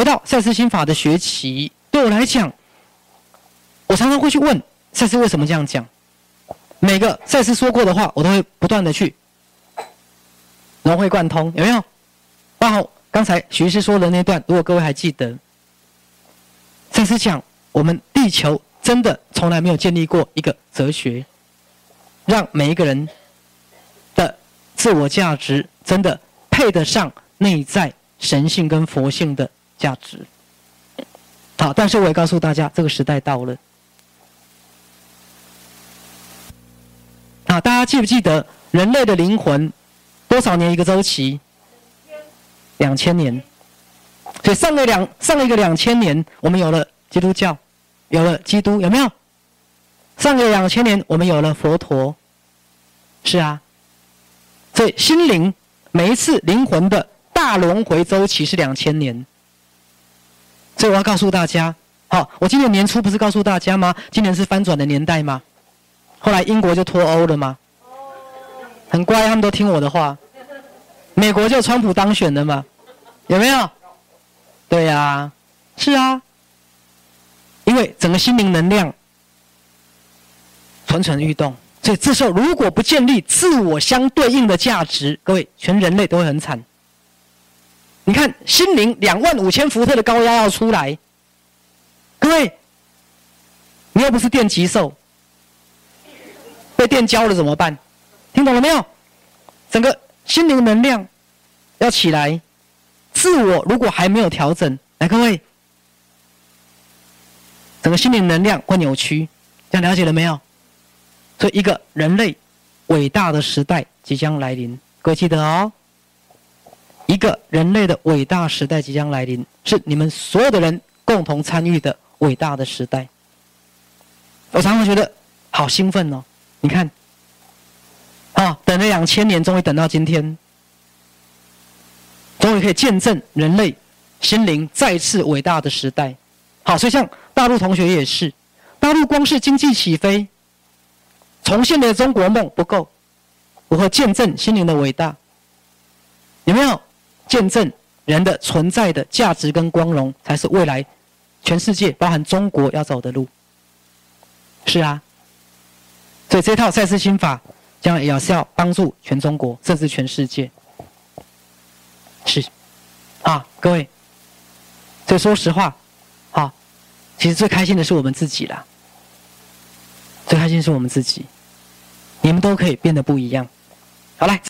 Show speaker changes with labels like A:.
A: 回到赛斯心法的学习，对我来讲，我常常会去问赛斯为什么这样讲。每个赛斯说过的话，我都会不断的去融会贯通，有没有？包括刚才徐医师说的那段，如果各位还记得，赛斯讲我们地球真的从来没有建立过一个哲学，让每一个人的自我价值真的配得上内在神性跟佛性的价值。好，但是我也告诉大家，这个时代到了。好，大家记不记得人类的灵魂多少年一个周期？两千年。所以上个两上了一个两千年，我们有了基督教，有了基督，有没有？上个两千年，我们有了佛陀。是啊。所以心灵每一次灵魂的大轮回周期是两千年。所以我要告诉大家，好，我今年年初不是告诉大家吗？今年是翻转的年代吗？后来英国就脱欧了吗？很乖，他们都听我的话。美国就川普当选了嘛？有没有？对呀，是啊。因为整个心灵能量蠢蠢欲动，所以这时候如果不建立自我相对应的价值，各位全人类都会很惨。你看，心灵两万五千伏特的高压要出来，各位，你又不是电极兽。被电焦了怎么办？听懂了没有？整个心灵能量要起来，自我如果还没有调整，来各位，整个心灵能量会扭曲，这样了解了没有？所以一个人类伟大的时代即将来临，各位记得哦。一个人类的伟大时代即将来临，是你们所有的人共同参与的伟大的时代。我常常觉得好兴奋哦。你看，啊，等了两千年，终于等到今天，终于可以见证人类心灵再次伟大的时代。好，所以像大陆同学也是，大陆光是经济起飞，重现的中国梦不够，如何见证心灵的伟大？有没有见证人的存在的价值跟光荣，才是未来全世界，包含中国要走的路？是啊。所以这套赛斯心法将来也是要帮助全中国，甚至全世界。是，啊，各位。所以说实话，啊，其实最开心的是我们自己啦。最开心是我们自己，你们都可以变得不一样。好来。